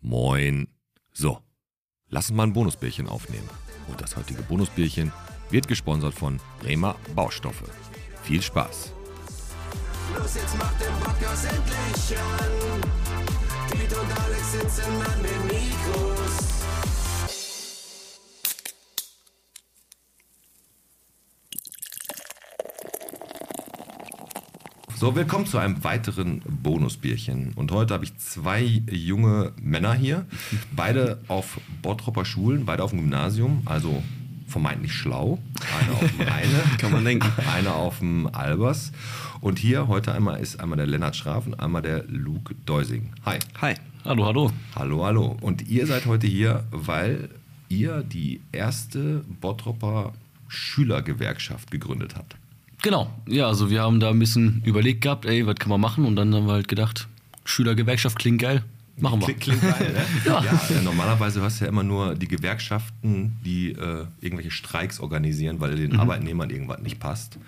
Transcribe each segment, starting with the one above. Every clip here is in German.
Moin. So, lass uns mal ein Bonusbierchen aufnehmen. Und das heutige Bonusbierchen wird gesponsert von Bremer Baustoffe. Viel Spaß. Los, jetzt macht den Podcast endlich an. Piet und Alex sitzen an den Mikros. So, willkommen zu einem weiteren Bonusbierchen. Und heute habe ich zwei junge Männer hier, beide auf Bottropper Schulen, beide auf dem Gymnasium, also vermeintlich schlau. Einer auf dem Rheine, Kann man denken. einer auf dem Albers. Und hier heute einmal ist einmal der Lennart Schraff und einmal der Luke Deusing. Hi. Hi. Hallo, hallo. Hallo, hallo. Und ihr seid heute hier, weil ihr die erste Bottropper Schülergewerkschaft gegründet habt. Genau, ja, also wir haben da ein bisschen überlegt gehabt, ey, was kann man machen? Und dann haben wir halt gedacht, Schülergewerkschaft klingt geil, machen wir. Klingt, klingt geil, ne? ja. äh, normalerweise hörst du ja immer nur die Gewerkschaften, die äh, irgendwelche Streiks organisieren, weil den Arbeitnehmern irgendwas nicht passt.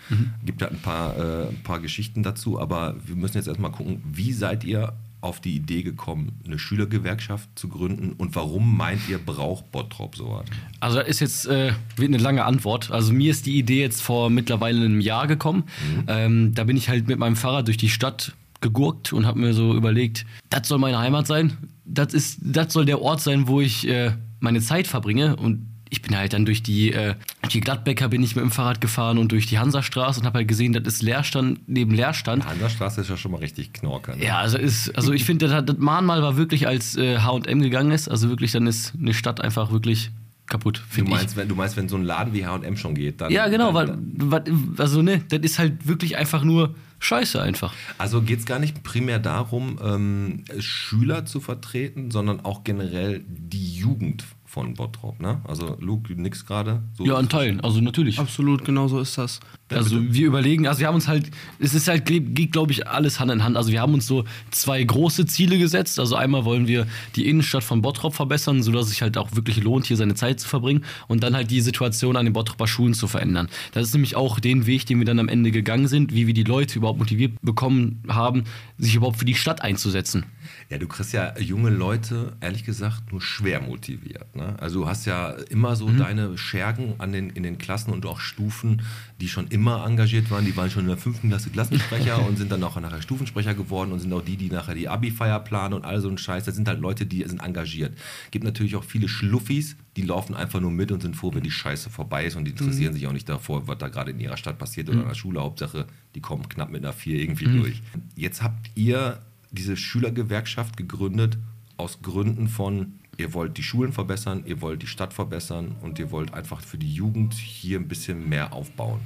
Gibt da ein paar, äh, ein paar Geschichten dazu, aber wir müssen jetzt erstmal gucken, wie seid ihr auf die Idee gekommen, eine Schülergewerkschaft zu gründen und warum meint ihr, braucht Bottrop sowas? Also das ist jetzt äh, eine lange Antwort. Also mir ist die Idee jetzt vor mittlerweile einem Jahr gekommen. Ähm, da bin ich halt mit meinem Fahrrad durch die Stadt gegurkt und habe mir so überlegt, das soll meine Heimat sein. Das ist, das soll der Ort sein, wo ich äh, meine Zeit verbringe und ich bin halt dann durch die, äh, die Gladbecker bin ich mit dem Fahrrad gefahren und durch die Hansastraße und habe halt gesehen, das ist Leerstand neben Leerstand. Hansastraße ist ja schon mal richtig knorker. Ne? Ja, also ist, also ich finde, das, das Mahnmal war wirklich, als äh, H&M gegangen ist, also wirklich, dann ist eine Stadt einfach wirklich kaputt, Du finde ich. meinst, wenn, du meinst, wenn so ein Laden wie H&M schon geht, dann... Ja, genau, dann, weil, weil, also ne, das ist halt wirklich einfach nur Scheiße einfach. Also geht es gar nicht primär darum, ähm, Schüler zu vertreten, sondern auch generell die Jugend von Bottrop, ne? Also Luke, nix gerade. So Ja, an Teilen, also natürlich. Absolut, genau so ist das. Also wir überlegen, also wir haben uns halt, es ist halt, geht glaube ich alles Hand in Hand. Also wir haben uns so zwei große Ziele gesetzt. Also einmal wollen wir die Innenstadt von Bottrop verbessern, sodass es sich halt auch wirklich lohnt, hier seine Zeit zu verbringen und dann halt die Situation an den Bottroper Schulen zu verändern. Das ist nämlich auch den Weg, den wir dann am Ende gegangen sind, wie wir die Leute überhaupt motiviert bekommen haben, sich überhaupt für die Stadt einzusetzen. Ja, du kriegst ja junge Leute, ehrlich gesagt, nur schwer motiviert. Ne? Also du hast ja immer so deine Schergen an den, in den Klassen und auch Stufen, die schon immer engagiert waren. Die waren schon in der fünften Klasse Klassensprecher und sind dann auch nachher Stufensprecher geworden und sind auch die, die nachher die Abi-Feier planen und all so ein Scheiß. Das sind halt Leute, die sind engagiert. Gibt natürlich auch viele Schluffis, die laufen einfach nur mit und sind froh, wenn die Scheiße vorbei ist und die interessieren sich auch nicht davor, was da gerade in ihrer Stadt passiert oder in der Schule. Hauptsache, die kommen knapp mit einer Vier irgendwie durch. Jetzt habt ihr diese Schülergewerkschaft gegründet aus Gründen von, ihr wollt die Schulen verbessern, ihr wollt die Stadt verbessern und ihr wollt einfach für die Jugend hier ein bisschen mehr aufbauen.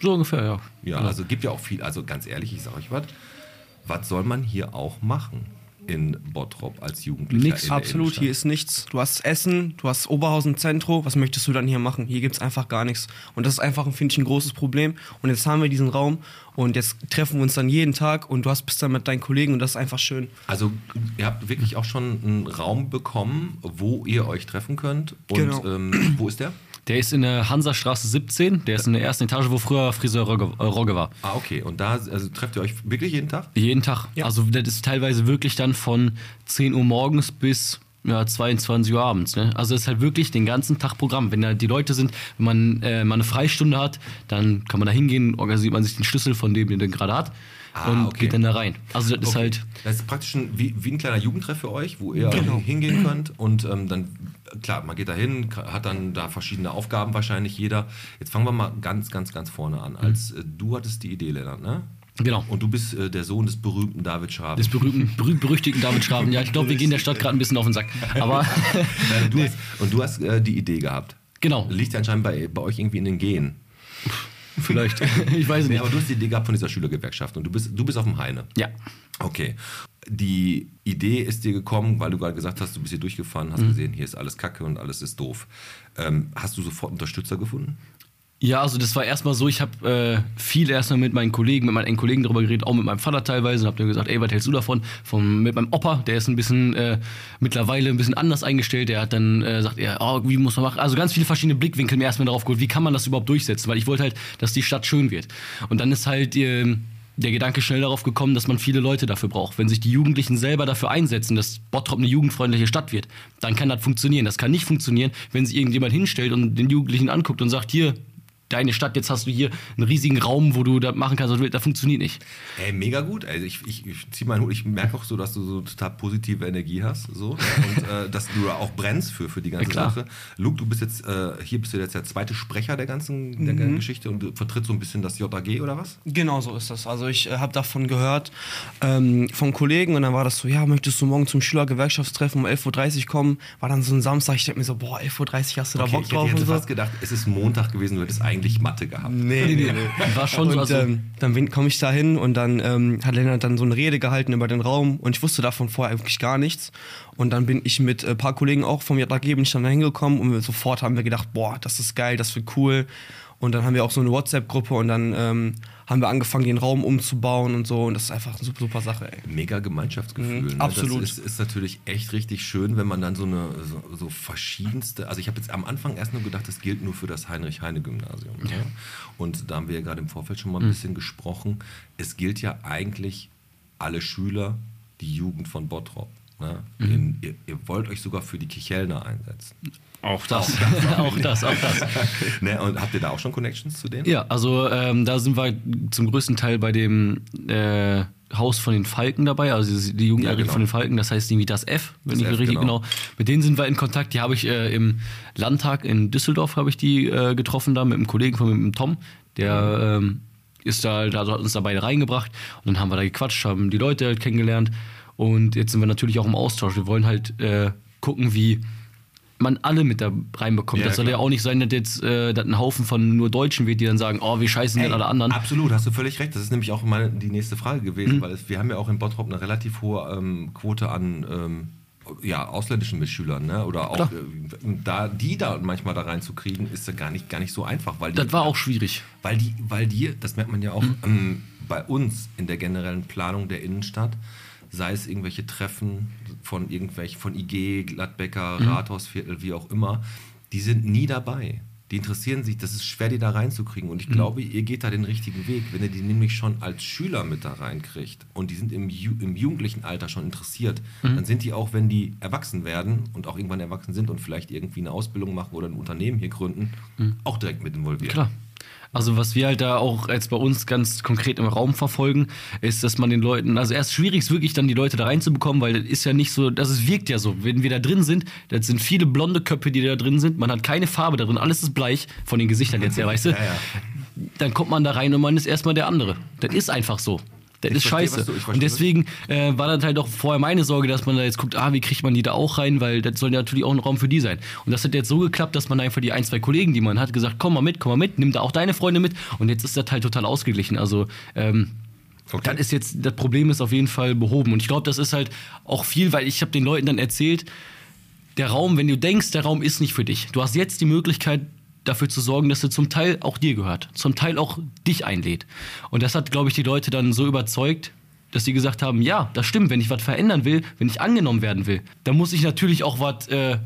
So ungefähr, ja. Ja, also gibt ja auch viel, also ganz ehrlich, ich sage euch was, was soll man hier auch machen in Bottrop als Jugendlicher? Der Absolut, Innenstadt? hier ist nichts. Du hast Essen, du hast Oberhausen Zentro. Was möchtest du dann hier machen? Hier gibt es einfach gar nichts. Und das ist einfach, finde ich, ein großes Problem. Und jetzt haben wir diesen Raum und jetzt treffen wir uns dann jeden Tag und du hast bist dann mit deinen Kollegen und das ist einfach schön. Also ihr habt wirklich auch schon einen Raum bekommen, wo ihr euch treffen könnt. Und Genau. ähm, wo ist der? Der ist in der Hansastraße 17, der ist in der ersten Etage, wo früher Friseur Rogge, äh, Rogge war. Ah, okay. Und da also, trefft ihr euch wirklich jeden Tag? Jeden Tag. Ja. Also das ist teilweise wirklich dann von 10 Uhr morgens bis ja, 22 Uhr abends. Ne? Also das ist halt wirklich den ganzen Tag Programm. Wenn da die Leute sind, wenn man äh, mal eine Freistunde hat, dann kann man da hingehen, organisiert man sich den Schlüssel von dem, den man gerade hat Ah, und okay. geht dann da rein. Also das ist Okay. halt, Das ist praktisch ein, wie, wie ein kleiner Jugendtreff für euch, wo ihr Genau. hingehen könnt und ähm, dann, klar, man geht da hin, hat dann da verschiedene Aufgaben wahrscheinlich jeder. Jetzt fangen wir mal ganz, ganz, ganz vorne an. Als äh, du hattest die Idee, Lennart, ne? Genau. Und du bist äh, der Sohn des berühmten David Schraben. Des berühmten, berühmt, berüchtigten David Schraben. Ja, ich glaube, wir gehen der Stadt gerade ein bisschen auf den Sack. Aber Äh, du hast, und du hast äh, die Idee gehabt. genau, Liegt ja anscheinend bei, bei euch irgendwie in den Genen. vielleicht. ich weiß Nee, nicht. aber du hast die Idee gehabt von dieser Schülergewerkschaft und du bist, du bist auf dem Heine. Ja. Okay. Die Idee ist dir gekommen, weil du gerade gesagt hast, du bist hier durchgefahren, hast gesehen, hier ist alles Kacke und alles ist doof. Ähm, hast du sofort Unterstützer gefunden? Ja, also das war erstmal so, ich habe äh, viel erstmal mit meinen Kollegen, mit meinen engen Kollegen darüber geredet, auch mit meinem Vater teilweise und habe dann gesagt, ey, was hältst du davon? Vom, mit meinem Opa, der ist ein bisschen äh, mittlerweile ein bisschen anders eingestellt, der hat dann äh, sagt, er, oh, wie muss man machen? Also ganz viele verschiedene Blickwinkel mir erstmal darauf geholt, wie kann man das überhaupt durchsetzen? Weil ich wollte halt, dass die Stadt schön wird. Und dann ist halt, äh, der Gedanke schnell darauf gekommen, dass man viele Leute dafür braucht. Wenn sich die Jugendlichen selber dafür einsetzen, dass Bottrop eine jugendfreundliche Stadt wird, dann kann das funktionieren. Das kann nicht funktionieren, wenn sich irgendjemand hinstellt und den Jugendlichen anguckt und sagt, hier, deine Stadt, jetzt hast du hier einen riesigen Raum, wo du das machen kannst, was du willst. das funktioniert nicht. Ey, mega gut. Also ich, ich, ich zieh meinen Hut. Ich merke auch so, dass du so total positive Energie hast. So, und äh, dass du da auch brennst für, für die ganze Ja. Sache. Luke, du bist jetzt, äh, hier bist du jetzt der zweite Sprecher der ganzen der Mhm. Geschichte und du vertrittst so ein bisschen das JAG oder was? Genau so ist das. Also ich äh, habe davon gehört ähm, von Kollegen und dann war das so, ja, möchtest du morgen zum Schülergewerkschaftstreffen um 11.30 Uhr kommen? War dann so ein Samstag, ich denke mir so, boah, 11.30 Uhr hast du da Bock ich drauf hätte und jetzt so. fast gedacht, es ist Montag gewesen, du hättest eigentlich Mathe gehabt. Nee, nee, nee. War schon und, so, also, ähm, dann komme ich da hin und dann ähm, hat Lennart dann so eine Rede gehalten über den Raum und ich wusste davon vorher wirklich gar nichts. Und dann bin ich mit ein paar Kollegen auch vom JAG bin ich dann da hingekommen und sofort haben wir gedacht, boah, das ist geil, das wird cool. Und dann haben wir auch so eine WhatsApp-Gruppe und dann ähm, haben wir angefangen, den Raum umzubauen und so. Und das ist einfach eine super, super Sache, ey. Mega Gemeinschaftsgefühl. Mhm, ne? absolut. Das ist, ist natürlich echt richtig schön, wenn man dann so eine so, so verschiedenste. Also ich habe jetzt am Anfang erst nur gedacht, das gilt nur für das Heinrich-Heine-Gymnasium. Ne? Und da haben wir ja gerade im Vorfeld schon mal ein bisschen gesprochen. Es gilt ja eigentlich alle Schüler, die Jugend von Bottrop. Ne? Mhm. Ihr, ihr wollt euch sogar für die Kichelner einsetzen. auch das. auch das, auch das. ne? Und habt ihr da auch schon Connections zu denen? Ja, also ähm, da sind wir zum größten Teil bei dem äh, Haus von den Falken dabei, also die- Jugendherberge Ja, genau. von den Falken, das heißt irgendwie das F, wenn Das ich F, richtig genau. genau. Mit denen sind wir in Kontakt. Die habe ich äh, im Landtag in Düsseldorf habe ich die äh, getroffen da mit einem Kollegen von mit dem Tom, der ähm, ist da, da hat uns da beide reingebracht und dann haben wir da gequatscht, haben die Leute halt kennengelernt und jetzt sind wir natürlich auch im Austausch. Wir wollen halt äh, gucken, wie man alle mit da reinbekommt. Ja, das soll ja klar. auch nicht sein, dass jetzt äh, dass ein Haufen von nur Deutschen wird, die dann sagen, oh, wie scheißen denn Ey, alle anderen. Absolut, hast du völlig recht. Das ist nämlich auch meine, die nächste Frage gewesen, Mhm. weil es, wir haben ja auch in Bottrop eine relativ hohe ähm, Quote an ähm, ja, ausländischen Mitschülern, ne? Oder auch äh, da, die da manchmal da reinzukriegen, ist ja gar nicht, gar nicht so einfach, weil die, Das war auch schwierig. weil die, weil die, das merkt man ja auch Mhm. ähm, bei uns in der generellen Planung der Innenstadt, sei es irgendwelche Treffen von irgendwelchen, von IG, Gladbecker, Mhm. Rathausviertel, wie auch immer, die sind nie dabei. Die interessieren sich, das ist schwer, die da reinzukriegen. Und ich Mhm. glaube, ihr geht da den richtigen Weg, wenn ihr die nämlich schon als Schüler mit da reinkriegt und die sind im, Ju im jugendlichen Alter schon interessiert, Mhm. dann sind die auch, wenn die erwachsen werden und auch irgendwann erwachsen sind und vielleicht irgendwie eine Ausbildung machen oder ein Unternehmen hier gründen, auch direkt mit involviert. Mhm. Klar. Also was wir halt da auch jetzt bei uns ganz konkret im Raum verfolgen, ist, dass man den Leuten, also erst schwierig ist wirklich dann die Leute da reinzubekommen, weil das ist ja nicht so, das wirkt ja so, wenn wir da drin sind, das sind viele blonde Köpfe, die da drin sind, man hat keine Farbe da drin, alles ist bleich, von den Gesichtern jetzt her, weißt du? Ja, ja. Dann kommt man da rein und man ist erstmal der andere. Das ist einfach so. Das Ich ist verstehe, scheiße. du- und deswegen äh, war das halt auch vorher meine Sorge, dass man da jetzt guckt, ah, wie kriegt man die da auch rein, weil das soll ja natürlich auch ein Raum für die sein. Und das hat jetzt so geklappt, dass man einfach die ein, zwei Kollegen, die man hat, gesagt, komm mal mit, komm mal mit, nimm da auch deine Freunde mit. Und jetzt ist das halt total ausgeglichen. Also ähm, Okay. das ist jetzt, das Problem ist auf jeden Fall behoben. Und ich glaube, das ist halt auch viel, weil ich habe den Leuten dann erzählt, der Raum, wenn du denkst, der Raum ist nicht für dich, du hast jetzt die Möglichkeit, dafür zu sorgen, dass er zum Teil auch dir gehört, zum Teil auch dich einlädt. Und das hat, glaube ich, die Leute dann so überzeugt, dass sie gesagt haben, ja, das stimmt, wenn ich was verändern will, wenn ich angenommen werden will, dann muss ich natürlich auch was äh,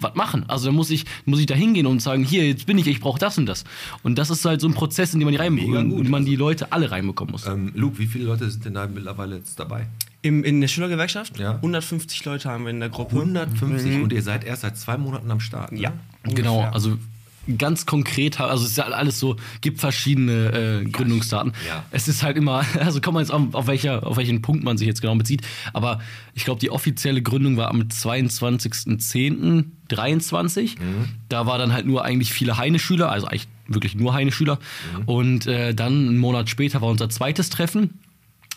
was machen. Also dann muss ich, muss ich da hingehen und sagen, hier, jetzt bin ich, ich brauche das und das. Und das ist halt so ein Prozess, in den man die gut. in man die Leute alle reinbekommen muss. Ähm, Luke, wie viele Leute sind denn da mittlerweile jetzt dabei? Im, in der Schülergewerkschaft? Ja. 150 Leute haben wir in der Gruppe. 150 und ihr seid erst seit zwei Monaten am Start. Ne? Ja. Genau, ungefähr. also ganz konkret, also es ist ja alles so, gibt verschiedene äh, Gründungsdaten. Ja. Es ist halt immer, also kommt man jetzt auf, auf, welcher, auf welchen Punkt man sich jetzt genau bezieht, aber ich glaube, die offizielle Gründung war am 22.10.23. Da war dann halt nur eigentlich viele Heine-Schüler, also eigentlich wirklich nur Heine-Schüler. Und äh, dann einen Monat später war unser zweites Treffen.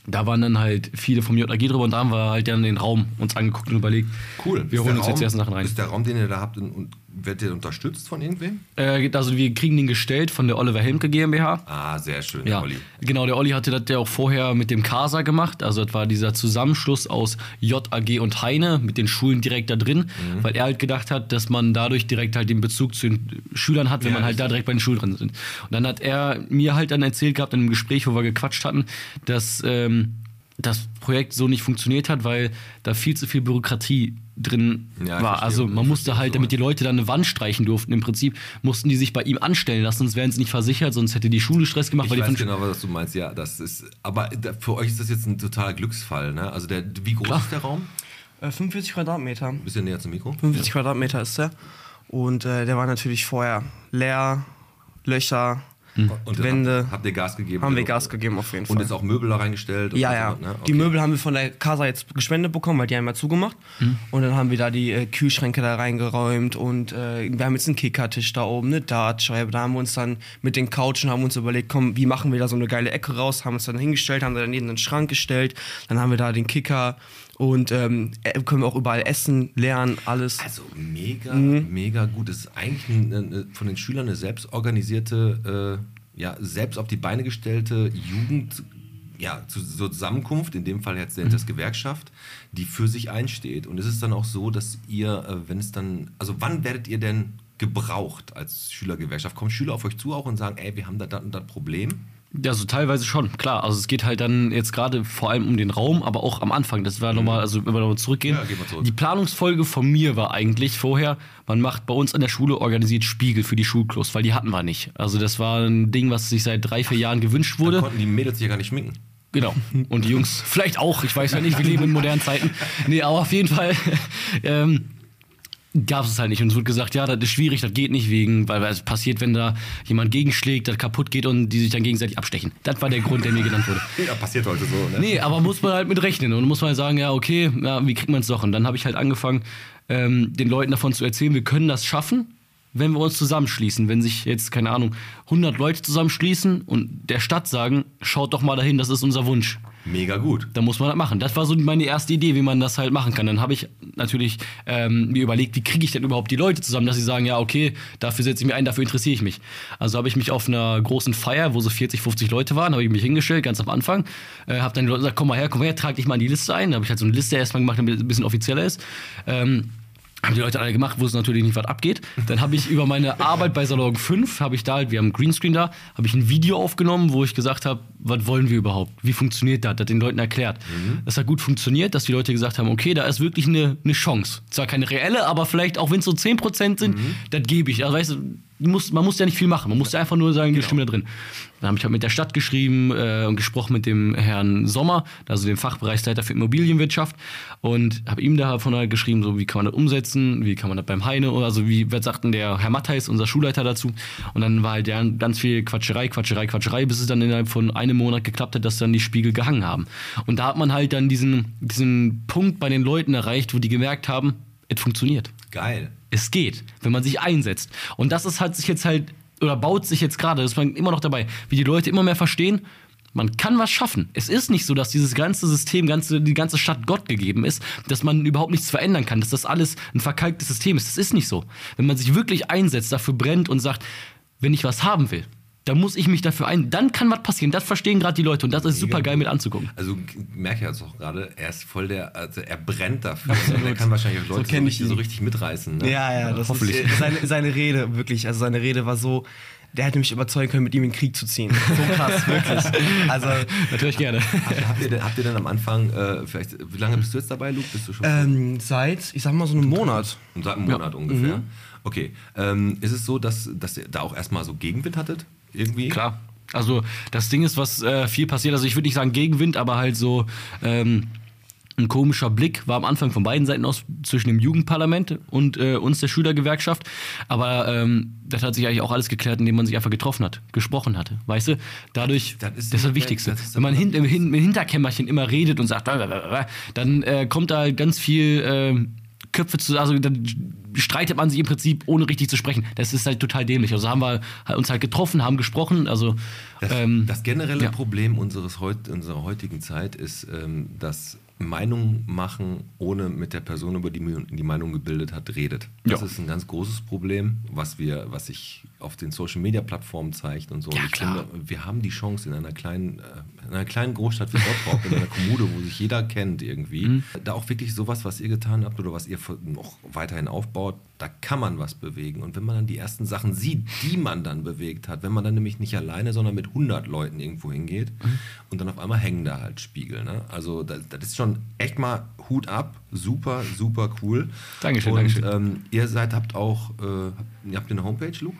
Da waren dann halt viele vom JAG drüber und da haben wir halt dann den Raum uns angeguckt und überlegt, Cool. wir Ist holen uns Raum, jetzt erst Sachen rein. Ist der Raum, den ihr da habt, und wird der unterstützt von irgendwem? Äh, also wir kriegen den gestellt von der Oliver Helmke GmbH. Ah, sehr schön, Ja, Olli. genau, der Olli hatte das ja auch vorher mit dem CASA gemacht. Also das war dieser Zusammenschluss aus JAG und Heine mit den Schulen direkt da drin, Mhm. weil er halt gedacht hat, dass man dadurch direkt halt den Bezug zu den Schülern hat, wenn Ja, man halt da richtig. direkt bei den Schulen drin sind. Und dann hat er mir halt dann erzählt gehabt in einem Gespräch, wo wir gequatscht hatten, dass ähm, das Projekt so nicht funktioniert hat, weil da viel zu viel Bürokratie drin Ja, war. verstehe. also man musste halt, damit die Leute dann eine Wand streichen durften, im Prinzip mussten die sich bei ihm anstellen lassen, sonst wären sie nicht versichert, sonst hätte die Schule Stress gemacht, Ich weil weiß genau, was du meinst, ja. Das ist, aber für euch ist das jetzt ein totaler Glücksfall, ne? Also der, wie groß Klar. ist der Raum? Äh, 45 Quadratmeter. Ein bisschen näher zum Mikro. 45 Quadratmeter ist der. Und äh, der war natürlich vorher leer, Löcher, Und dann Wände. Habt, habt ihr Gas gegeben? haben wir Also- Gas gegeben auf jeden Fall. Und jetzt auch Möbel da reingestellt? und Ja, so, ja. ne? Die Okay. Möbel haben wir von der Casa jetzt gespendet bekommen, weil die haben ja zugemacht. Mhm. Und dann haben wir da die äh, Kühlschränke da reingeräumt und äh, wir haben jetzt einen Kickertisch da oben, eine Dartscheibe. Da haben wir uns dann mit den Couchen haben uns überlegt, komm, wie machen wir da so eine geile Ecke raus? Haben uns dann hingestellt, haben da daneben einen Schrank gestellt. Dann haben wir da den Kicker und ähm, äh, können wir auch überall essen, lernen, alles. Also mega, Mhm. mega gut. Das ist eigentlich ein, eine, von den Schülern eine selbstorganisierte, äh, ja, selbst auf die Beine gestellte Jugend, ja, zu, so Zusammenkunft, in dem Fall jetzt Mhm. das Gewerkschaft, die für sich einsteht. Und es ist dann auch so, dass ihr, äh, wenn es dann, also wann werdet ihr denn gebraucht als Schülergewerkschaft? Kommen Schüler auf euch zu auch und sagen, ey, wir haben da das und das Problem? Ja, so teilweise schon, klar. Also es geht halt dann jetzt gerade vor allem um den Raum, aber auch am Anfang. Das war nochmal, also wenn wir nochmal zurückgehen. Ja, gehen wir zurück. Die Planungsfolge von mir war eigentlich vorher, man macht bei uns an der Schule organisiert Spiegel für die Schulklos, weil die hatten wir nicht. Also das war ein Ding, was sich seit drei, vier Jahren gewünscht Dann wurde. konnten die Mädels sich ja gar nicht schminken. Genau. Und die Jungs vielleicht auch. Ich weiß ja nicht, wir leben in modernen Zeiten. Nee, aber auf jeden Fall ähm, gab es halt nicht. Und es wurde gesagt, ja, das ist schwierig, das geht nicht wegen, weil es passiert, wenn da jemand gegenschlägt, das kaputt geht und die sich dann gegenseitig abstechen. Das war der Grund, der mir genannt wurde. Ja, passiert heute so, ne? Nee, aber muss man halt mit rechnen und muss man halt sagen, ja, okay, ja, wie kriegt man es doch? Und dann habe ich halt angefangen, ähm, den Leuten davon zu erzählen, wir können das schaffen, wenn wir uns zusammenschließen. Wenn sich jetzt, keine Ahnung, 100 Leute zusammenschließen und der Stadt sagen, schaut doch mal dahin, das ist unser Wunsch. Mega gut. Da muss man das machen. Das war so meine erste Idee, wie man das halt machen kann. Dann habe ich natürlich ähm, mir überlegt, wie kriege ich denn überhaupt die Leute zusammen, dass sie sagen, ja, okay, dafür setze ich mich ein, dafür interessiere ich mich. Also habe ich mich auf einer großen Feier, wo so 40, 50 Leute waren, habe ich mich hingestellt, ganz am Anfang. Äh, habe dann die Leute gesagt, komm mal her, komm her, trag dich mal in die Liste ein. Da habe ich halt so eine Liste erstmal gemacht, damit es ein bisschen offizieller ist. Ähm, haben die Leute alle gemacht, wussten natürlich nicht, was abgeht. Dann habe ich über meine Arbeit bei Salon 5, habe ich da wir haben einen Greenscreen da, habe ich ein Video aufgenommen, wo ich gesagt habe, was wollen wir überhaupt? Wie funktioniert das? Das den Leuten erklärt. Das hat gut funktioniert, dass die Leute gesagt haben, okay, da ist wirklich eine, eine Chance. Zwar keine reelle, aber vielleicht auch wenn es so 10% sind, das gebe ich. Also weißt du, du musst, man muss ja nicht viel machen, man muss ja einfach nur sagen, die Stimme da drin. Dann habe ich halt mit der Stadt geschrieben äh, und gesprochen mit dem Herrn Sommer, also dem Fachbereichsleiter für Immobilienwirtschaft und habe ihm davon halt geschrieben, so wie kann man das umsetzen, wie kann man das beim Heine oder also wie was sagt denn der Herr Mattheis, unser Schulleiter dazu und dann war halt ja ganz viel Quatscherei, Quatscherei, Quatscherei, bis es dann innerhalb von einem Monat geklappt hat, dass dann die Spiegel gehangen haben. Und da hat man halt dann diesen, diesen Punkt bei den Leuten erreicht, wo die gemerkt haben, es funktioniert. Geil. Es geht, wenn man sich einsetzt. Und das ist halt sich jetzt halt, oder baut sich jetzt gerade, das ist man immer noch dabei, wie die Leute immer mehr verstehen, man kann was schaffen. Es ist nicht so, dass dieses ganze System, ganze, die ganze Stadt Gott gegeben ist, dass man überhaupt nichts verändern kann, dass das alles ein verkalktes System ist. Das ist nicht so. Wenn man sich wirklich einsetzt, dafür brennt und sagt, wenn ich was haben will, dann muss ich mich dafür ein, dann kann was passieren. Das verstehen gerade die Leute und das ist super geil mit anzugucken. Also merke ich jetzt auch gerade, er ist voll der, also er brennt dafür. und er kann wahrscheinlich auch Leute so, kenn ich richtig, so ihn. richtig mitreißen. Ne? Ja, ja, das Hoffentlich. ist äh, seine, seine Rede, wirklich. Also seine Rede war so, der hätte mich überzeugen können, mit ihm in den Krieg zu ziehen. So krass, wirklich. Also, Natürlich gerne. Habt, habt, ihr denn, habt ihr denn am Anfang, äh, vielleicht, wie lange bist du jetzt dabei, Luke? Bist du schon ähm, seit, ich sag mal, so einem Monat. seit einem Monat ungefähr? Mhm. Okay. Ähm, ist es so, dass, dass ihr da auch erstmal so Gegenwind hattet? Irgendwie? Klar. Also das Ding ist, was äh, viel passiert. Also ich würde nicht sagen Gegenwind, aber halt so ähm, ein komischer Blick war am Anfang von beiden Seiten aus zwischen dem Jugendparlament und äh, uns der Schülergewerkschaft. Aber ähm, das hat sich eigentlich auch alles geklärt, indem man sich einfach getroffen hat, gesprochen hatte. Weißt du? Dadurch, Das das ist das, immer- Wichtigste. das ist Wenn man hin, im, im Hinterkämmerchen immer redet und sagt, dann äh, kommt da ganz viel Köpfe zu, also dann streitet man sich im Prinzip ohne richtig zu sprechen. Das ist halt total dämlich. Also haben wir uns halt getroffen, haben gesprochen, also Das, ähm, das generelle ja. Problem unseres heut, unserer heutigen Zeit ist, ähm, dass Meinung machen, ohne mit der Person, über die man die Meinung gebildet hat, redet. Das Ja. ist ein ganz großes Problem, was wir, was sich auf den Social Media Plattformen zeigt und so. Ja, und ich klar. finde, wir haben die Chance in einer kleinen, äh, in einer kleinen Großstadt wie Bottrop, in einer Kommune, wo sich jeder kennt irgendwie, Mhm. da auch wirklich sowas, was ihr getan habt oder was ihr noch weiterhin aufbaut, da kann man was bewegen. Und wenn man dann die ersten Sachen sieht, die man dann bewegt hat, wenn man dann nämlich nicht alleine, sondern mit 100 Leuten irgendwo hingeht Mhm. und dann auf einmal hängen da halt Spiegel. Ne? Also das, das ist schon echt mal Hut ab, super, super cool. Dankeschön, und, Dankeschön. Ähm, ihr seid, habt auch, äh, habt, ihr habt eine Homepage, Luke?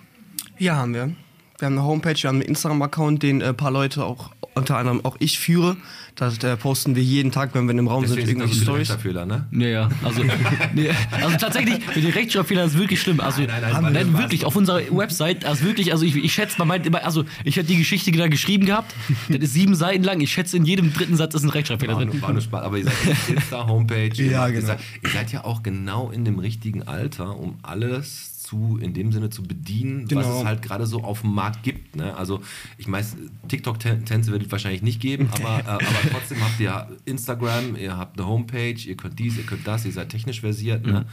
Ja, haben wir. Wir haben eine Homepage, wir haben einen Instagram-Account, den ein paar Leute auch, unter anderem auch ich führe. Da äh, posten wir jeden Tag, wenn wir im Raum sind, Deswegen sind das irgendwelche so viele Stories. Rechtschreibfehler, ne? Ja, ja. Also, nee, also tatsächlich, mit den Rechtschreibfehlern ist wirklich schlimm. Also, Nein, nein, nein, nein, wirklich, auf unserer Website, also wirklich, also ich, ich schätze, man meint immer, also ich hätte die Geschichte da geschrieben gehabt, das ist sieben Seiten lang, ich schätze, in jedem dritten Satz ist ein Rechtschreibfehler War drin. nur, war nur Spaß, aber ihr seid auf Insta, Homepage. Ja, ihr, genau. seid, ihr seid ja auch genau in dem richtigen Alter, um alles zu, in dem Sinne zu bedienen, was Genau. es halt gerade so auf dem Markt gibt. Ne? Also ich weiß, TikTok-Tänze wird es wahrscheinlich nicht geben, aber, äh, aber trotzdem habt ihr Instagram, ihr habt eine Homepage, ihr könnt dies, ihr könnt das, ihr seid technisch versiert. Ne?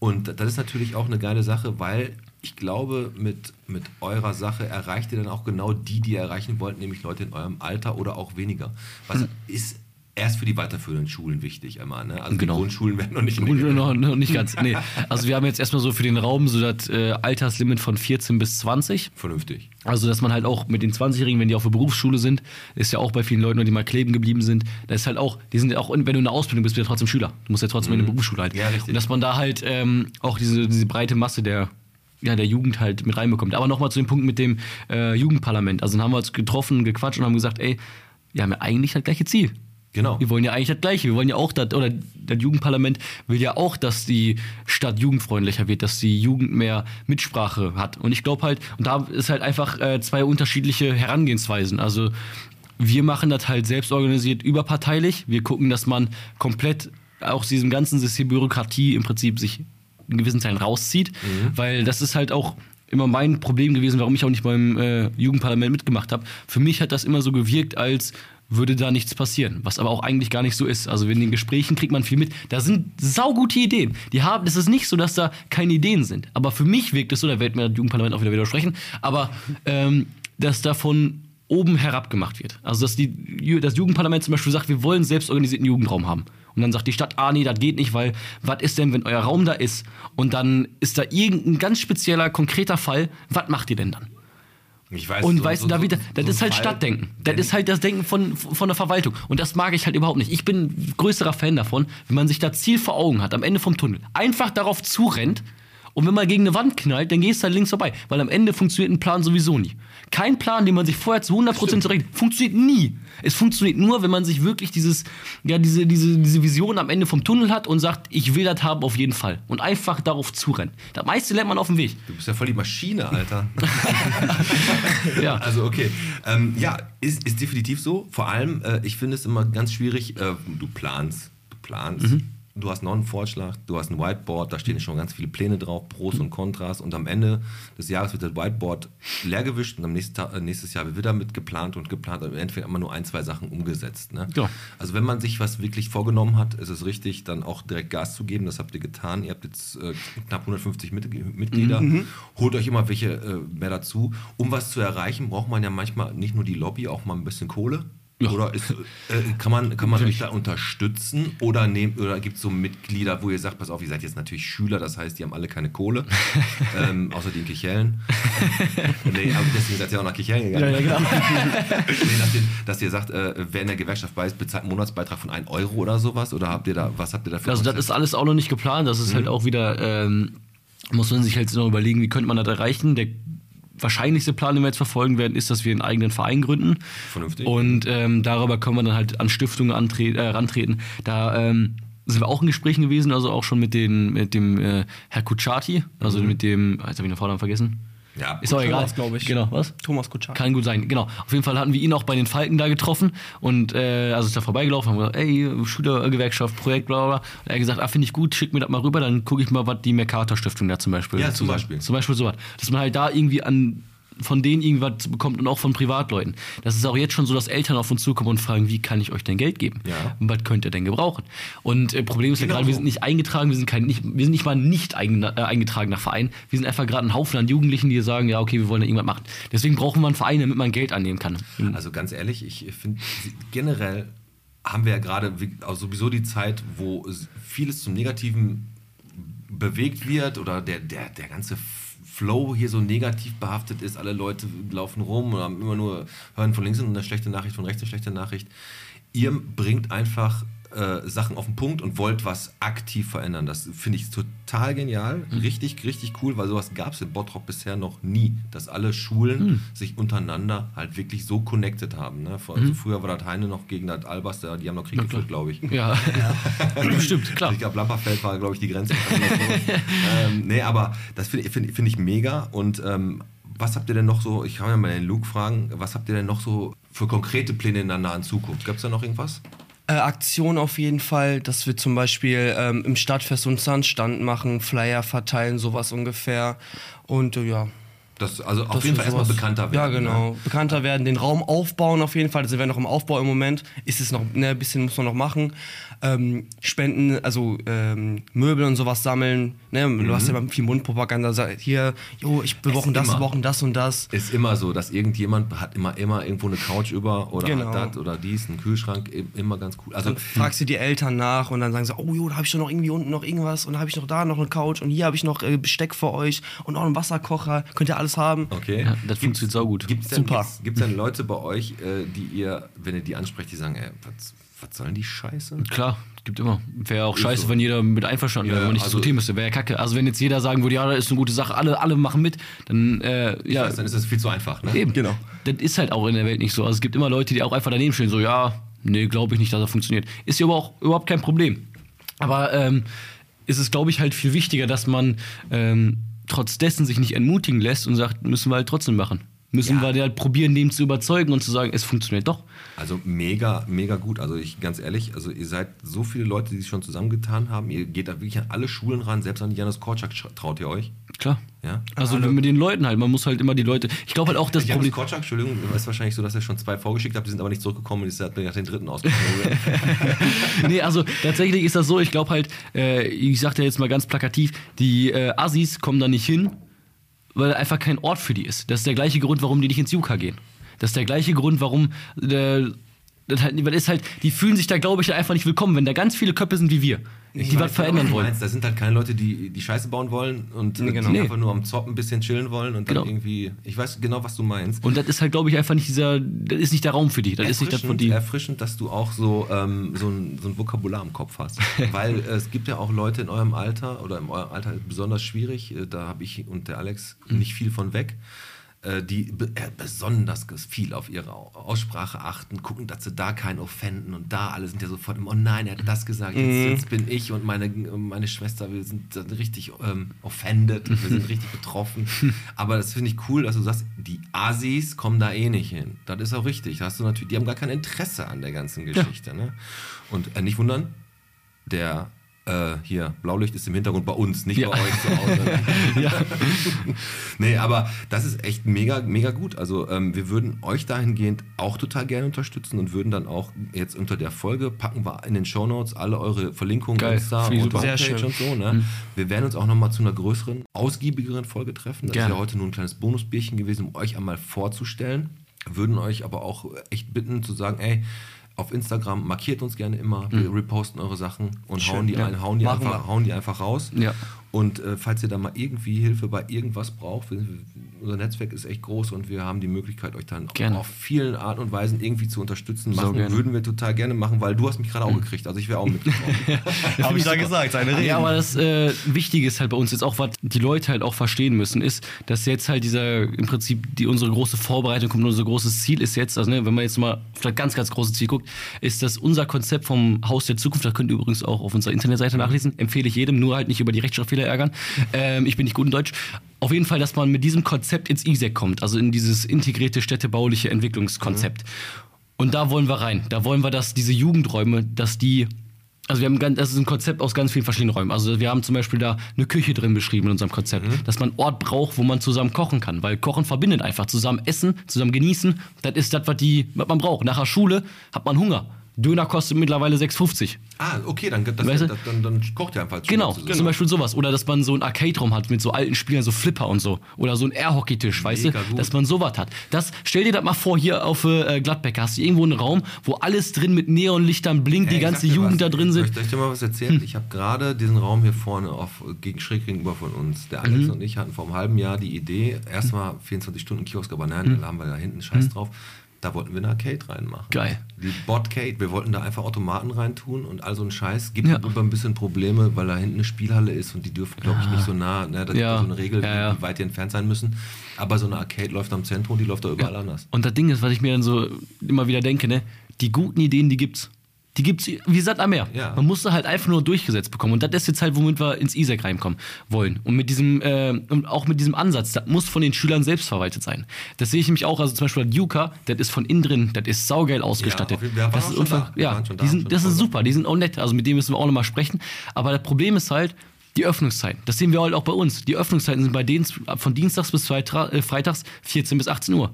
Und das ist natürlich auch eine geile Sache, weil ich glaube, mit, mit eurer Sache erreicht ihr dann auch genau die, die ihr erreichen wollt, nämlich Leute in eurem Alter oder auch weniger. Was ist erst für die weiterführenden Schulen wichtig immer, ne? Also Genau. die Grundschulen werden noch nicht Und noch, noch nicht ganz. Nee. Also wir haben jetzt erstmal so für den Raum so das äh, Alterslimit von 14 bis 20. vernünftig. Also, dass man halt auch mit den 20-Jährigen, wenn die auf der Berufsschule sind, ist ja auch bei vielen Leuten, die mal kleben geblieben sind, da ist halt auch, die sind ja auch, wenn du in der Ausbildung bist, bist du ja trotzdem Schüler. Du musst ja trotzdem in der Berufsschule halt. Ja, richtig. Und dass man da halt ähm, auch diese, diese breite Masse der, ja, der Jugend halt mit reinbekommt. Aber nochmal zu dem Punkt mit dem äh, Jugendparlament. Also, dann haben wir uns getroffen, gequatscht und haben gesagt, ey, wir haben ja eigentlich das gleiche Ziel. Genau. Wir wollen ja eigentlich das Gleiche. Wir wollen ja auch, das, oder das Jugendparlament will ja auch, dass die Stadt jugendfreundlicher wird, dass die Jugend mehr Mitsprache hat. Und ich glaube halt, und da ist halt einfach äh, zwei unterschiedliche Herangehensweisen. Also wir machen das halt selbst organisiert überparteilich. Wir gucken, dass man komplett aus diesem ganzen System Bürokratie im Prinzip sich in gewissen Teilen rauszieht, weil das ist halt auch immer mein Problem gewesen, warum ich auch nicht beim äh, Jugendparlament mitgemacht habe. Für mich hat das immer so gewirkt, als würde da nichts passieren, was aber auch eigentlich gar nicht so ist. Also in den Gesprächen kriegt man viel mit. Da sind saugute Ideen. Die haben, es ist nicht so, dass da keine Ideen sind. Aber für mich wirkt es so, da wird mir das Jugendparlament auch wieder widersprechen, aber ähm, dass davon oben herab gemacht wird. Also dass die, das Jugendparlament zum Beispiel sagt, wir wollen selbstorganisierten Jugendraum haben. Und dann sagt die Stadt, ah nee, das geht nicht, weil was ist denn, wenn euer Raum da ist und dann ist da irgendein ganz spezieller, konkreter Fall, was macht ihr denn dann? Ich weiß, Und so- weißt du, so- da so- wieder, so das ein ist halt Fall, Stadtdenken. Das ist halt das Denken von, von der Verwaltung. Und das mag ich halt überhaupt nicht. Ich bin größerer Fan davon, wenn man sich da Ziel vor Augen hat, am Ende vom Tunnel. Einfach darauf zurennt und wenn man gegen eine Wand knallt, dann gehst du halt links vorbei. Weil am Ende funktioniert ein Plan sowieso nie. Kein Plan, den man sich vorher zu 100% zurechnet, funktioniert nie. Es funktioniert nur, wenn man sich wirklich dieses, ja, diese, diese, diese Vision am Ende vom Tunnel hat und sagt, ich will das haben auf jeden Fall. Und einfach darauf zurennen. Das meiste lernt man auf dem Weg. Du bist ja voll die Maschine, Alter. Ja. Also okay. Ähm, ja, ist, ist definitiv so. Vor allem, äh, ich finde es immer ganz schwierig, äh, du planst, du planst. Mhm. Du hast noch einen Vorschlag, du hast ein Whiteboard, da stehen schon ganz viele Pläne drauf, Pros und Kontras und am Ende des Jahres wird das Whiteboard leer gewischt und am nächsten Tag, äh, nächstes Jahr wird wieder mit geplant und geplant und im Endeffekt immer nur ein, zwei Sachen umgesetzt. Ne? Ja. Also wenn man sich was wirklich vorgenommen hat, ist es richtig, dann auch direkt Gas zu geben. Das habt ihr getan. Ihr habt jetzt äh, knapp 150 Mit Mitglieder. Mhm. Holt euch immer welche äh, mehr dazu. Um was zu erreichen, braucht man ja manchmal nicht nur die Lobby, auch mal ein bisschen Kohle. Ja. Oder ist, äh, kann man, kann man euch da unterstützen? Oder, nehm, oder gibt es so Mitglieder, wo ihr sagt, pass auf, ihr seid jetzt natürlich Schüler, das heißt, die haben alle keine Kohle, ähm, außer die in Kichellen. nee, aber deswegen seid ihr auch nach Kichellen gegangen. genau. Nee, dass, ihr, dass ihr sagt, äh, wer in der Gewerkschaft ist, bezahlt einen Monatsbeitrag von 1 Euro oder sowas? Oder habt ihr da, was habt ihr da für Also das ist alles auch noch nicht geplant. Das ist halt auch wieder, ähm, muss man sich halt noch überlegen, wie könnte man das erreichen. Der wahrscheinlichste Plan, den wir jetzt verfolgen werden, ist, dass wir einen eigenen Verein gründen. Vernünftig. Und ähm, darüber können wir dann halt an Stiftungen antre äh, rantreten. Da ähm, sind wir auch in Gesprächen gewesen, also auch schon mit, den, mit dem äh, Herr Kuchati, also mit dem, jetzt habe ich den Vornamen vergessen. Ja, Ist auch egal. Thomas, glaub ich. Genau, was? Thomas Kutschak. Kann gut sein, genau. Auf jeden Fall hatten wir ihn auch bei den Falken da getroffen und äh, also ist da vorbeigelaufen, haben gesagt, ey, Schülergewerkschaft, Projekt, bla bla. bla. Und er hat gesagt, ah, finde ich gut, schick mir das mal rüber, dann gucke ich mal, was die Mercator Stiftung da zum Beispiel. Ja, zum. Beispiel. Zum Beispiel sowas. Dass man halt da irgendwie an von denen irgendwas bekommt und auch von Privatleuten. Das ist auch jetzt schon so, dass Eltern auf uns zukommen und fragen, wie kann ich euch denn Geld geben? Ja. Und was könnt ihr denn gebrauchen? Und äh, Problem ist ja Genau gerade, wir sind nicht eingetragen, wir sind, kein, nicht, wir sind nicht mal nicht eigen, äh, eingetragener Verein. Wir sind einfach gerade ein Haufen an Jugendlichen, die sagen, ja, okay, wir wollen da irgendwas machen. Deswegen brauchen wir einen Verein, damit man Geld annehmen kann. Also ganz ehrlich, ich finde generell haben wir ja gerade sowieso die Zeit, wo vieles zum Negativen bewegt wird oder der, der, der ganze Flow hier so negativ behaftet ist. Alle Leute laufen rum und haben immer nur hören von links eine schlechte Nachricht, von rechts eine schlechte Nachricht. Ihr bringt einfach äh, Sachen auf den Punkt und wollt was aktiv verändern. Das finde ich total genial. Richtig, richtig cool, weil sowas gab es in Bottrop bisher noch nie, dass alle Schulen sich untereinander halt wirklich so connected haben. Ne? Vor, also früher war das Heine noch gegen das Albers, die haben noch Krieg geführt, glaube ich. Ja, stimmt, klar. Ich glaube, Lamperfeld war, glaube ich, die Grenze. ähm, nee, aber das finde ich, find, find ich mega. Und ähm, was habt ihr denn noch so, ich kann ja mal den Luke fragen, was habt ihr denn noch so für konkrete Pläne in der nahen Zukunft? Gab es da noch irgendwas? Äh, Aktion auf jeden Fall, dass wir zum Beispiel ähm, im Stadtfest uns einen Stand machen, Flyer verteilen, sowas ungefähr. Und äh, ja. Das, also auf jeden Fall erstmal sowas- bekannter werden. Ja, genau. Ne? Bekannter werden, den Raum aufbauen auf jeden Fall. Sind wir noch im Aufbau im Moment. Ist es noch, ne, ein bisschen muss man noch machen. Ähm, Spenden, also ähm, Möbel und sowas sammeln. Ne? Du hast ja mal viel Mundpropaganda. Hier, jo, ich, wir brauchen das, immer. wir brauchen das und das. Ist immer so, dass irgendjemand hat immer, immer irgendwo eine Couch über oder Genau. hat das oder dies, einen Kühlschrank, im- immer ganz cool. Also Dann fragst du die Eltern nach und dann sagen sie, oh jo, da habe ich doch noch irgendwie unten noch irgendwas und da habe ich noch da noch eine Couch und hier habe ich noch äh, Besteck für euch und auch einen Wasserkocher. Könnt ihr alles haben. Okay. Ja, das funktioniert saugut. Gibt es denn, Super. gibt's, gibt's denn Leute bei euch, äh, die ihr, wenn ihr die ansprecht, die sagen, ey, was, was sollen die Scheiße? Klar, gibt immer. Wäre auch Ist scheiße, so. wenn jeder mit einverstanden Ja, wäre, wenn man nicht also- diskutieren müsste. Wäre ja kacke. Also wenn jetzt jeder sagen würde, ja, das ist eine gute Sache, alle, alle machen mit, dann äh, ja. Dann ist das viel zu einfach. Ne? Eben. Genau. Das ist halt auch in der Welt nicht so. Also es gibt immer Leute, die auch einfach daneben stehen, so, ja, nee, glaube ich nicht, dass das funktioniert. Ist ja aber auch überhaupt kein Problem. Aber ähm, ist es, glaube ich, halt viel wichtiger, dass man ähm, trotz dessen sich nicht entmutigen lässt und sagt, müssen wir halt trotzdem machen. Müssen Ja. wir halt probieren, dem zu überzeugen und zu sagen, es funktioniert doch. Also mega, mega gut. Also ich ganz ehrlich, also ihr seid so viele Leute, die sich schon zusammengetan haben. Ihr geht da wirklich an alle Schulen ran, selbst an Janis Korczak traut ihr euch. Klar. Ja? Also mit den Leuten halt, man muss halt immer die Leute. Ich glaube halt auch, das Janis Problem. Korczak, Entschuldigung, ist wahrscheinlich so, dass er schon zwei vorgeschickt hat, die sind aber nicht zurückgekommen und ist hat nach den dritten ausgezogen. nee, also tatsächlich ist das so, ich glaube halt, äh, ich sag dir jetzt mal ganz plakativ, die äh, Assis kommen da nicht hin, weil einfach kein Ort für die ist. Das ist der gleiche Grund, warum die nicht ins Juka gehen. Das ist der gleiche Grund, warum äh, das halt, weil ist halt, die fühlen sich da, glaube ich, einfach nicht willkommen, wenn da ganz viele Köpfe sind wie wir, die was verändern wollen. Meinst, da sind halt keine Leute, die die Scheiße bauen wollen und äh, genau. die Nee. einfach nur am Zopp ein bisschen chillen wollen und dann Genau. irgendwie. Ich weiß genau, was du meinst. Und das ist halt, glaube ich, einfach nicht dieser, das ist nicht der Raum für die. Das ist nicht das von die. erfrischend, dass du auch so, ähm, so, ein, so ein Vokabular im Kopf hast. Weil äh, es gibt ja auch Leute in eurem Alter, oder in eurem Alter ist besonders schwierig, äh, da habe ich und der Alex Mhm. nicht viel von weg, die be äh, besonders viel auf ihre Au- Aussprache achten, gucken, dass sie da keinen offenden und da alle sind ja sofort im, oh nein, er hat das gesagt, jetzt, Mhm. jetzt bin ich und meine, meine Schwester, wir sind richtig ähm, offended, wir sind richtig betroffen. Aber das finde ich cool, dass du sagst, die Asis kommen da eh nicht hin. Das ist auch richtig. Da hast du natürlich, die haben gar kein Interesse an der ganzen Geschichte. Ne? Und äh, nicht wundern, der äh, hier, Blaulicht ist im Hintergrund bei uns, nicht Ja. bei euch zu Hause. Ja. nee, aber das ist echt mega, mega gut. Also ähm, wir würden euch dahingehend auch total gerne unterstützen und würden dann auch jetzt unter der Folge packen wir in den Shownotes alle eure Verlinkungen, Geil, Insta und super. Sehr Homepage schön. und so. Ne? Wir werden uns auch nochmal zu einer größeren, ausgiebigeren Folge treffen. Das Gerne. ist ja heute nur ein kleines Bonusbierchen gewesen, um euch einmal vorzustellen. Würden euch aber auch echt bitten zu sagen, ey, auf Instagram markiert uns gerne immer, wir reposten eure Sachen und hauen die, ja. ein, hauen, die Machen einfach, wir. hauen die einfach raus. Ja. Und äh, falls ihr da mal irgendwie Hilfe bei irgendwas braucht, wir, unser Netzwerk ist echt groß und wir haben die Möglichkeit, euch dann Gerne. auf vielen Arten und Weisen irgendwie zu unterstützen. So Machen. Mhm. würden wir total gerne machen, weil du hast mich gerade auch gekriegt. Also ich wäre auch mitgekommen. Habe ich da gesagt, seine Rede. Ja, aber das äh, Wichtige ist halt bei uns jetzt auch, was die Leute halt auch verstehen müssen, ist, dass jetzt halt dieser, im Prinzip, die, unsere große Vorbereitung kommt, unser großes Ziel ist jetzt, also ne, wenn man jetzt mal auf das ganz, ganz große Ziel guckt, ist, dass unser Konzept vom Haus der Zukunft, das könnt ihr übrigens auch auf unserer Internetseite nachlesen, empfehle ich jedem, nur halt nicht über die Rechtschreibfehler ärgern. Ähm, ich bin nicht gut in Deutsch. Auf jeden Fall, dass man mit diesem Konzept ins ISEC kommt, also in dieses integrierte städtebauliche Entwicklungskonzept. Und da wollen wir rein. Da wollen wir, dass diese Jugendräume, dass die Also wir haben ganz, das ist ein Konzept aus ganz vielen verschiedenen Räumen. Also wir haben zum Beispiel da eine Küche drin beschrieben in unserem Konzept, Mhm. dass man einen Ort braucht, wo man zusammen kochen kann. Weil Kochen verbindet einfach. Zusammen essen, zusammen genießen, das ist das, was, die, was man braucht. Nach der Schule hat man Hunger. Döner kostet mittlerweile 6,50. Ah, okay, dann, das, Weißt du? das, dann, dann kocht ihr einfach als Genau, Schule zum Beispiel sowas. Oder dass man so einen Arcade-Raum hat mit so alten Spielern, so Flipper und so. Oder so einen Air-Hockey-Tisch, weißt du? Gut. Dass man sowas hat. Das, stell dir das mal vor, hier auf äh, Gladbeck hast du irgendwo einen Raum, wo alles drin mit Neonlichtern blinkt, die Ey, ich ganze Jugend was. da drin sind. Ich, ich dir mal was erzählen? Ich habe gerade diesen Raum hier vorne auf, gegen, schräg gegenüber von uns. Der Alex Mhm. und ich hatten vor einem halben Jahr die Idee, erstmal 24 Stunden Kiosk, aber nein, dann haben wir da hinten Scheiß drauf. Da wollten wir eine Arcade reinmachen. Geil. Die Botcade, wir wollten da einfach Automaten reintun und all so ein Scheiß. Gibt Ja. ein bisschen Probleme, weil da hinten eine Spielhalle ist und die dürfen, glaube ich, nicht so nah. Ne? Da gibt Ja. es so eine Regel, ja. wie weit die entfernt sein müssen. Aber so eine Arcade läuft am Zentrum, die läuft da überall anders. Und das Ding ist, was ich mir dann so immer wieder denke, ne? Die guten Ideen, die gibt's. Die gibt's wie Sand am Meer. Ja. Man musste halt einfach nur durchgesetzt bekommen. Und das ist jetzt halt, womit wir ins ISEC reinkommen wollen. Und mit diesem, äh, und auch mit diesem Ansatz, das muss von den Schülern selbst verwaltet sein. Das sehe ich nämlich auch, also zum Beispiel das Yuka, das ist von innen drin, das ist saugeil ausgestattet. auf das ist unver- da. Ja, da, die sind, das ist super, die sind auch nett. Also mit denen müssen wir auch nochmal sprechen. Aber das Problem ist halt, die Öffnungszeiten. Das sehen wir halt auch bei uns. Die Öffnungszeiten sind bei denen von Dienstags bis äh, Freitags 14 bis 18 Uhr.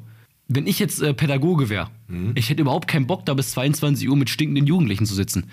Wenn ich jetzt äh, Pädagoge wäre, Mhm. ich hätte überhaupt keinen Bock, da bis 22 Uhr mit stinkenden Jugendlichen zu sitzen.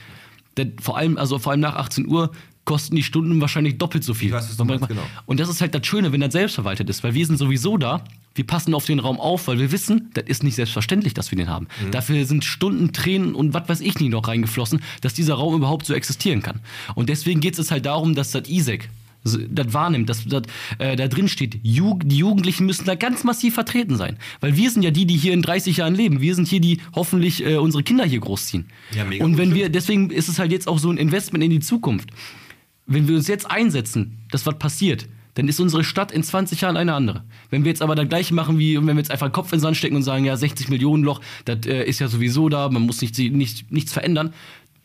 Denn vor allem, also vor allem nach 18 Uhr kosten die Stunden wahrscheinlich doppelt so viel. Weiß, meinst, genau. Und das ist halt das Schöne, wenn das selbstverwaltet ist, weil wir sind sowieso da, wir passen auf den Raum auf, weil wir wissen, das ist nicht selbstverständlich, dass wir den haben. Mhm. Dafür sind Stunden, Tränen und was weiß ich nicht noch reingeflossen, dass dieser Raum überhaupt so existieren kann. Und deswegen geht es halt darum, dass das ISEC das wahrnimmt, dass das, äh, da drin steht, Jug die Jugendlichen müssen da ganz massiv vertreten sein. Weil wir sind ja die, die hier in 30 Jahren leben. Wir sind hier, die hoffentlich äh, unsere Kinder hier großziehen. Ja, mega und wenn wir, deswegen ist es halt jetzt auch so ein Investment in die Zukunft. Wenn wir uns jetzt einsetzen, dass was passiert, dann ist unsere Stadt in 20 Jahren eine andere. Wenn wir jetzt aber das gleiche machen wie, wenn wir jetzt einfach den Kopf in den Sand stecken und sagen, ja, 60 Millionen Loch, das äh, ist ja sowieso da, man muss nicht, nicht, nichts verändern,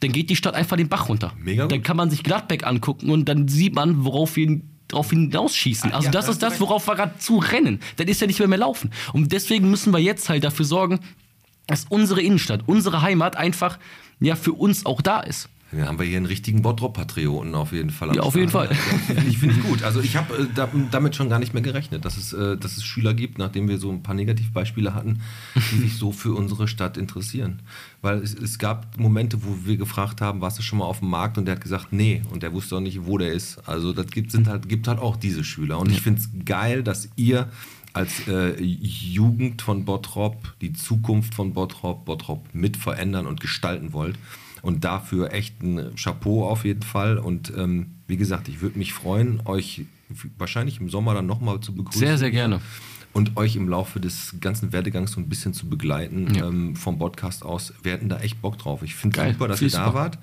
dann geht die Stadt einfach den Bach runter. Mega gut. Dann kann man sich Gladbeck angucken und dann sieht man, worauf wir drauf hinausschießen. Ah, Also ja, das da ist das, worauf wir gerade zu rennen. Das ist ja nicht mehr mehr laufen. Und deswegen müssen wir jetzt halt dafür sorgen, dass unsere Innenstadt, unsere Heimat einfach ja für uns auch da ist. Dann haben wir hier einen richtigen Bottrop-Patrioten auf jeden Fall. Ja, auf jeden. Fall. Ich finde es gut. Also ich habe äh, da, damit schon gar nicht mehr gerechnet, dass es, äh, dass es Schüler gibt, nachdem wir so ein paar Negativbeispiele hatten, die sich so für unsere Stadt interessieren. Weil es, es gab Momente, wo wir gefragt haben, warst du schon mal auf dem Markt? Und der hat gesagt, nee. Und der wusste auch nicht, wo der ist. Also das gibt, sind halt, gibt halt auch diese Schüler. Und ich finde es geil, dass ihr als äh, Jugend von Bottrop, die Zukunft von Bottrop, Bottrop mit verändern und gestalten wollt. Und dafür echt ein Chapeau auf jeden Fall. Und ähm, wie gesagt, ich würde mich freuen, euch wahrscheinlich im Sommer dann nochmal zu begrüßen. Sehr, sehr gerne. Und euch im Laufe des ganzen Werdegangs so ein bisschen zu begleiten Ja. ähm, vom Podcast aus. Wir hätten da echt Bock drauf. Ich finde Geil, super, dass viel ihr da wart.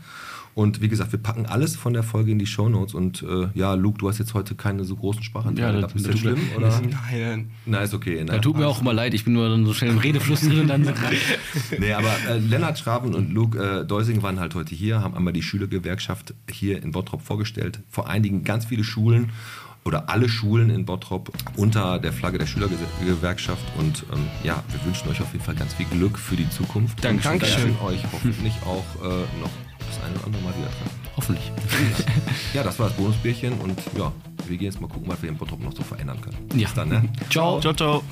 Und wie gesagt, wir packen alles von der Folge in die Shownotes. Und äh, ja, Luke, du hast jetzt heute keine so großen Sprachanteile. Ja, das ist das schlimm? Oder? Nein. Na, ist okay. Ne? Da tut mir auch immer leid, ich bin nur dann so schnell im Redefluss drin. Dann Nee, aber äh, Lennart Schraven und Luke äh, Deusing waren halt heute hier, haben einmal die Schülergewerkschaft hier in Bottrop vorgestellt. Vor einigen ganz viele Schulen oder alle Schulen in Bottrop unter der Flagge der Schülergewerkschaft. Und ähm, ja, wir wünschen euch auf jeden Fall ganz viel Glück für die Zukunft. Dankeschön. Und werden euch hoffentlich auch äh, noch das eine oder andere Mal wieder treffen. Hoffentlich. ja, das war das Bonusbierchen und ja, wir gehen jetzt mal gucken, was wir im Bottrop noch so verändern können. Ja. Bis dann, ne? Ciao. Ciao, ciao.